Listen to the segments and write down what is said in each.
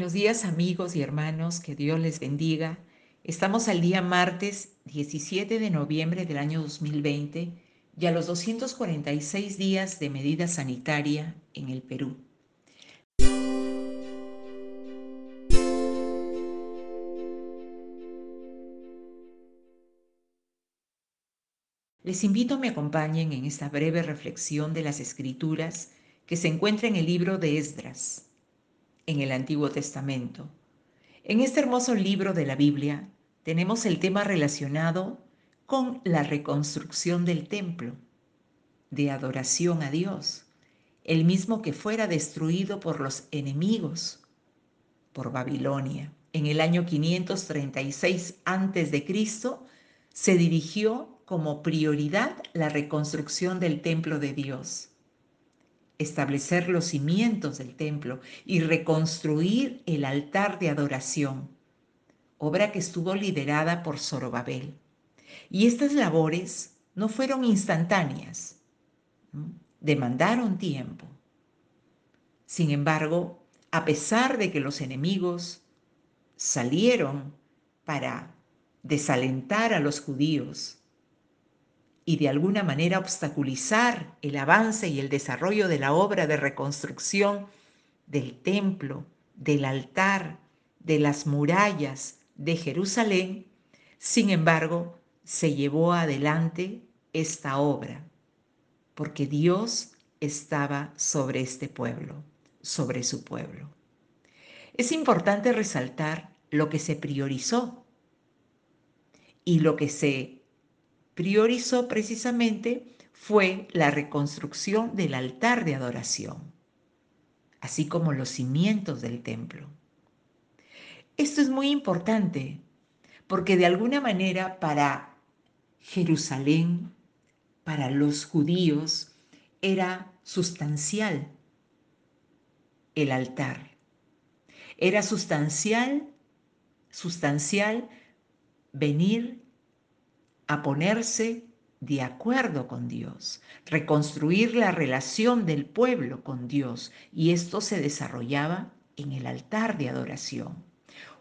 Buenos días amigos y hermanos, que Dios les bendiga. Estamos al día martes 17 de noviembre del año 2020 y a los 246 días de medida sanitaria en el Perú. Les invito a me acompañen en esta breve reflexión de las escrituras que se encuentra en el libro de Esdras en el Antiguo Testamento. En este hermoso libro de la Biblia tenemos el tema relacionado con la reconstrucción del templo, de adoración a Dios, el mismo que fuera destruido por los enemigos, por Babilonia. En el año 536 a.C. se dirigió como prioridad la reconstrucción del templo de Dios establecer los cimientos del templo y reconstruir el altar de adoración, obra que estuvo liderada por Zorobabel. Y estas labores no fueron instantáneas, demandaron tiempo. Sin embargo, a pesar de que los enemigos salieron para desalentar a los judíos, y de alguna manera obstaculizar el avance y el desarrollo de la obra de reconstrucción del templo, del altar, de las murallas de Jerusalén, sin embargo, se llevó adelante esta obra, porque Dios estaba sobre este pueblo, sobre su pueblo. Es importante resaltar lo que se priorizó y lo que se priorizó precisamente fue la reconstrucción del altar de adoración, así como los cimientos del templo. Esto es muy importante porque de alguna manera para Jerusalén, para los judíos, era sustancial el altar. Era sustancial, sustancial venir a ponerse de acuerdo con Dios, reconstruir la relación del pueblo con Dios y esto se desarrollaba en el altar de adoración.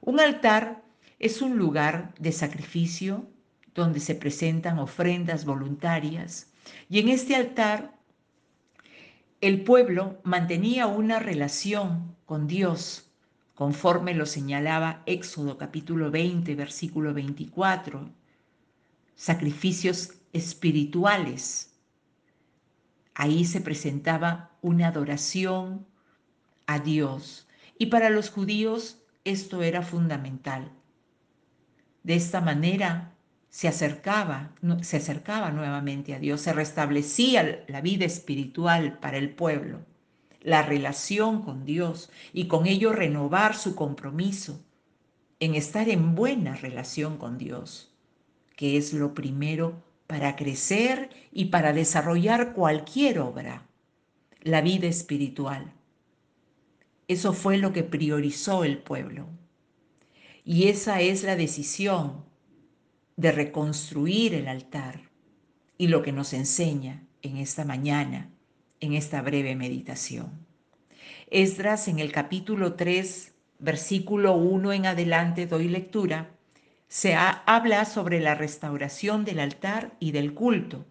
Un altar es un lugar de sacrificio donde se presentan ofrendas voluntarias y en este altar el pueblo mantenía una relación con Dios conforme lo señalaba Éxodo capítulo 20 versículo 24 sacrificios espirituales. Ahí se presentaba una adoración a Dios y para los judíos esto era fundamental. De esta manera se acercaba, se acercaba nuevamente a Dios, se restablecía la vida espiritual para el pueblo, la relación con Dios y con ello renovar su compromiso en estar en buena relación con Dios que es lo primero para crecer y para desarrollar cualquier obra, la vida espiritual. Eso fue lo que priorizó el pueblo. Y esa es la decisión de reconstruir el altar y lo que nos enseña en esta mañana, en esta breve meditación. Esdras en el capítulo 3, versículo 1 en adelante doy lectura se habla sobre la restauración del altar y del culto.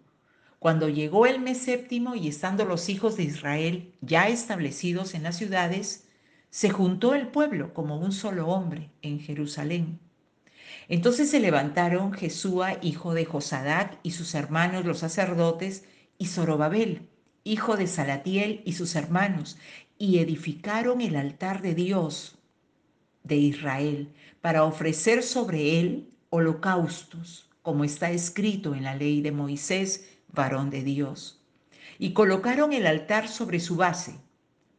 Cuando llegó el mes séptimo y estando los hijos de Israel ya establecidos en las ciudades, se juntó el pueblo como un solo hombre en Jerusalén. Entonces se levantaron Jesúa, hijo de Josadac, y sus hermanos los sacerdotes, y Zorobabel, hijo de Salatiel, y sus hermanos, y edificaron el altar de Dios de Israel para ofrecer sobre él holocaustos, como está escrito en la ley de Moisés, varón de Dios. Y colocaron el altar sobre su base,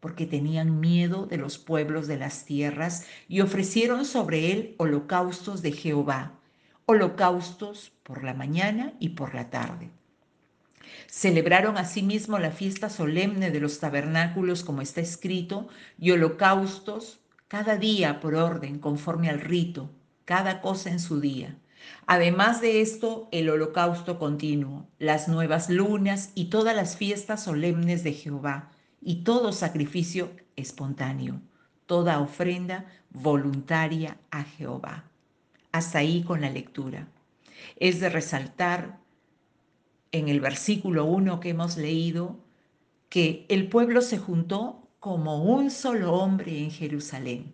porque tenían miedo de los pueblos de las tierras, y ofrecieron sobre él holocaustos de Jehová, holocaustos por la mañana y por la tarde. Celebraron asimismo la fiesta solemne de los tabernáculos, como está escrito, y holocaustos cada día por orden, conforme al rito, cada cosa en su día. Además de esto, el holocausto continuo, las nuevas lunas y todas las fiestas solemnes de Jehová, y todo sacrificio espontáneo. toda ofrenda voluntaria a Jehová. Hasta ahí con la lectura. Es de resaltar en el versículo 1 que hemos leído que el pueblo se juntó como un solo hombre en Jerusalén.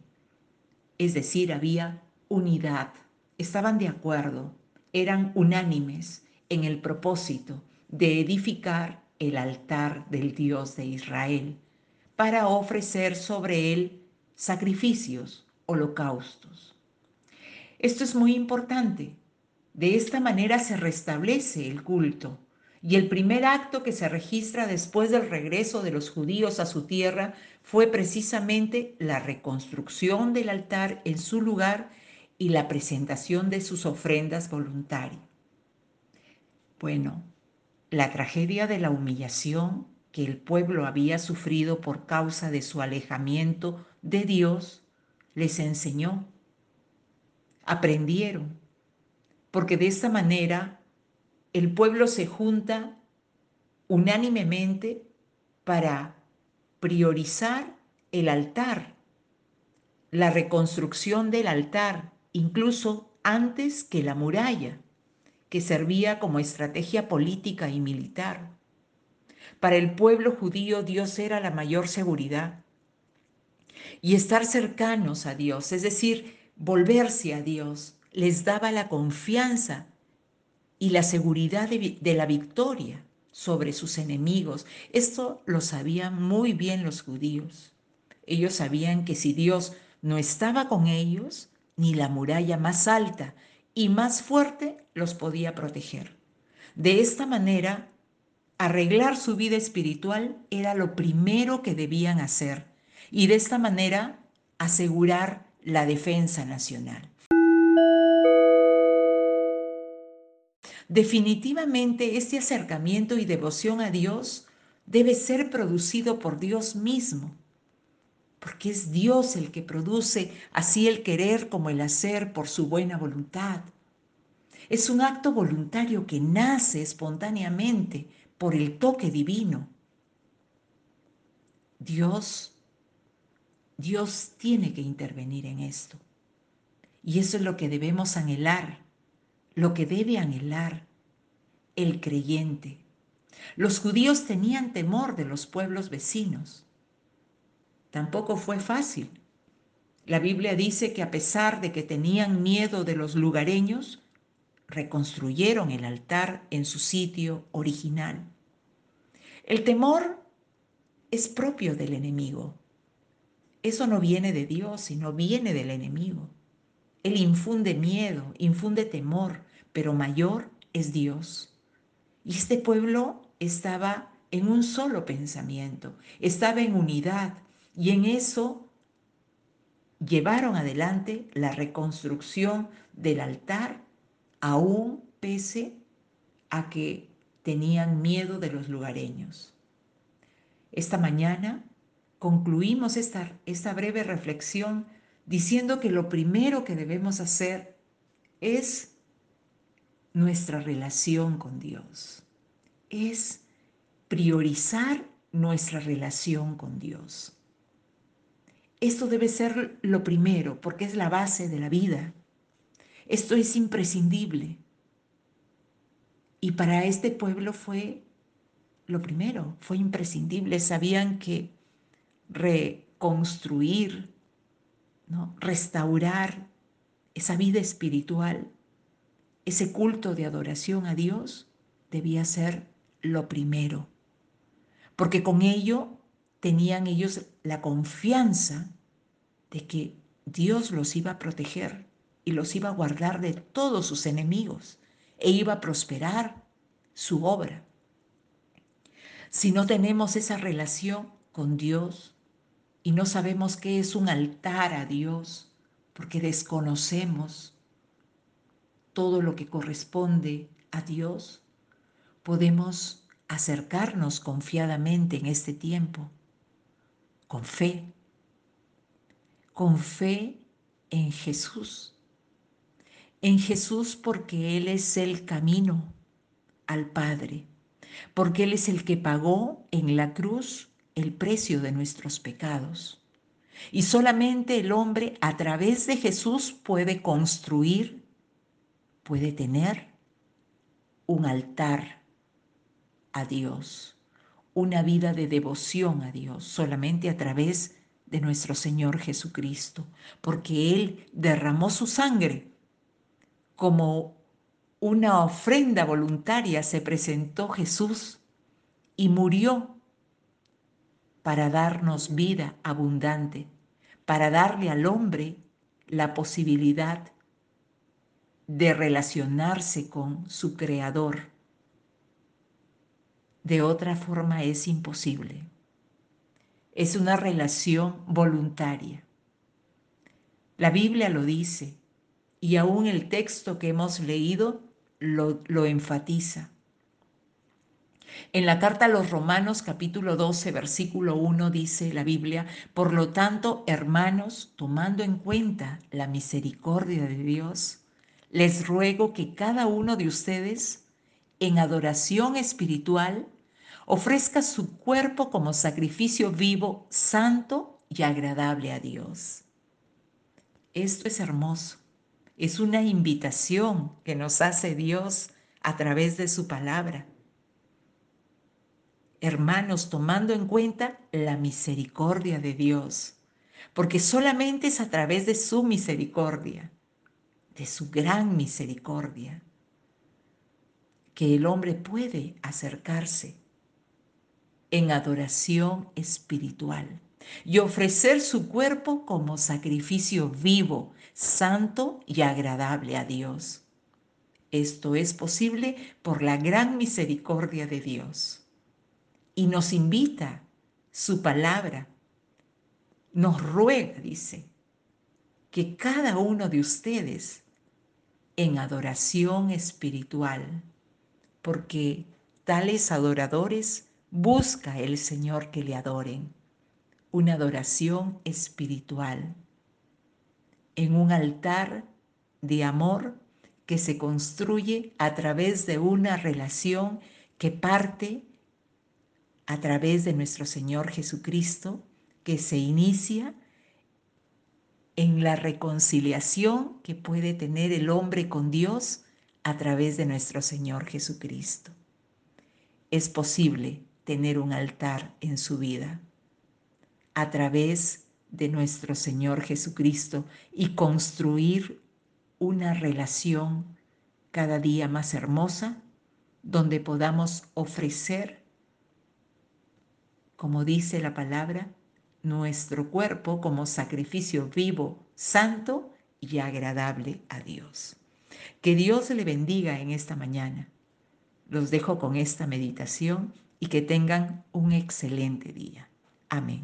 Es decir, había unidad, estaban de acuerdo, eran unánimes en el propósito de edificar el altar del Dios de Israel para ofrecer sobre él sacrificios, holocaustos. Esto es muy importante. De esta manera se restablece el culto y el primer acto que se registra después del regreso de los judíos a su tierra fue precisamente la reconstrucción del altar en su lugar y la presentación de sus ofrendas voluntarias. Bueno, la tragedia de la humillación que el pueblo había sufrido por causa de su alejamiento de Dios, les enseñó. Aprendieron, porque de esta manera el pueblo se junta unánimemente para priorizar el altar, la reconstrucción del altar, incluso antes que la muralla, que servía como estrategia política y militar. Para el pueblo judío Dios era la mayor seguridad. Y estar cercanos a Dios, es decir, volverse a Dios, les daba la confianza y la seguridad de, la victoria sobre sus enemigos. Esto lo sabían muy bien los judíos. Ellos sabían que si Dios no estaba con ellos, ni la muralla más alta y más fuerte los podía proteger. De esta manera, arreglar su vida espiritual era lo primero que debían hacer y de esta manera asegurar la defensa nacional. Definitivamente este acercamiento y devoción a Dios debe ser producido por Dios mismo, porque es Dios el que produce así el querer como el hacer por su buena voluntad. Es un acto voluntario que nace espontáneamente por el toque divino. Dios, Dios tiene que intervenir en esto. Y eso es lo que debemos anhelar, lo que debe anhelar el creyente. Los judíos tenían temor de los pueblos vecinos. Tampoco fue fácil. La Biblia dice que a pesar de que tenían miedo de los lugareños, reconstruyeron el altar en su sitio original. El temor es propio del enemigo. Eso no viene de Dios, sino viene del enemigo. Él infunde miedo, infunde temor, pero mayor es Dios. Y este pueblo estaba en un solo pensamiento, estaba en unidad y en eso llevaron adelante la reconstrucción del altar aún pese a que tenían miedo de los lugareños. Esta mañana concluimos esta, esta breve reflexión diciendo que lo primero que debemos hacer es nuestra relación con Dios, es priorizar nuestra relación con Dios. Esto debe ser lo primero porque es la base de la vida. Esto es imprescindible. Y para este pueblo fue lo primero, fue imprescindible. Sabían que reconstruir, restaurar esa vida espiritual, ese culto de adoración a Dios, debía ser lo primero. Porque con ello tenían ellos la confianza de que Dios los iba a proteger y los iba a guardar de todos sus enemigos e iba a prosperar su obra. Si no tenemos esa relación con Dios y no sabemos qué es un altar a Dios, porque desconocemos todo lo que corresponde a Dios, podemos acercarnos confiadamente en este tiempo, con fe, con fe en Jesús en Jesús porque Él es el camino al Padre, porque Él es el que pagó en la cruz el precio de nuestros pecados, Y solamente el hombre a través de Jesús puede construir, puede tener un altar a Dios, una vida de devoción a Dios, solamente a través de nuestro Señor Jesucristo, porque Él derramó su sangre como una ofrenda voluntaria, se presentó Jesús y murió para darnos vida abundante, para darle al hombre la posibilidad de relacionarse con su Creador. De otra forma es imposible. Es una relación voluntaria. La Biblia lo dice y aún el texto que hemos leído lo, lo enfatiza. En la carta a los Romanos capítulo 12 versículo 1 dice la Biblia, por lo tanto, hermanos, tomando en cuenta la misericordia de Dios, les ruego que cada uno de ustedes, en adoración espiritual, ofrezca su cuerpo como sacrificio vivo, santo y agradable a Dios. Esto es hermoso. Es una invitación que nos hace Dios a través de su palabra hermanos, tomando en cuenta la misericordia de Dios, porque solamente es a través de su misericordia, de su gran misericordia, que el hombre puede acercarse en adoración espiritual y ofrecer su cuerpo como sacrificio vivo, santo y agradable a Dios. Esto es posible por la gran misericordia de Dios y nos invita su palabra. Nos ruega, dice, que cada uno de ustedes en adoración espiritual, porque tales adoradores busca el Señor que le adoren, una adoración espiritual, en un altar de amor que se construye a través de una relación que parte a través de nuestro Señor Jesucristo que se inicia en la reconciliación que puede tener el hombre con Dios a través de nuestro Señor Jesucristo. Es posible tener un altar en su vida a través de nuestro Señor Jesucristo y construir una relación cada día más hermosa donde podamos ofrecer como dice la palabra, nuestro cuerpo como sacrificio vivo, santo y agradable a Dios. Que Dios le bendiga en esta mañana. Los dejo con esta meditación y que tengan un excelente día. Amén.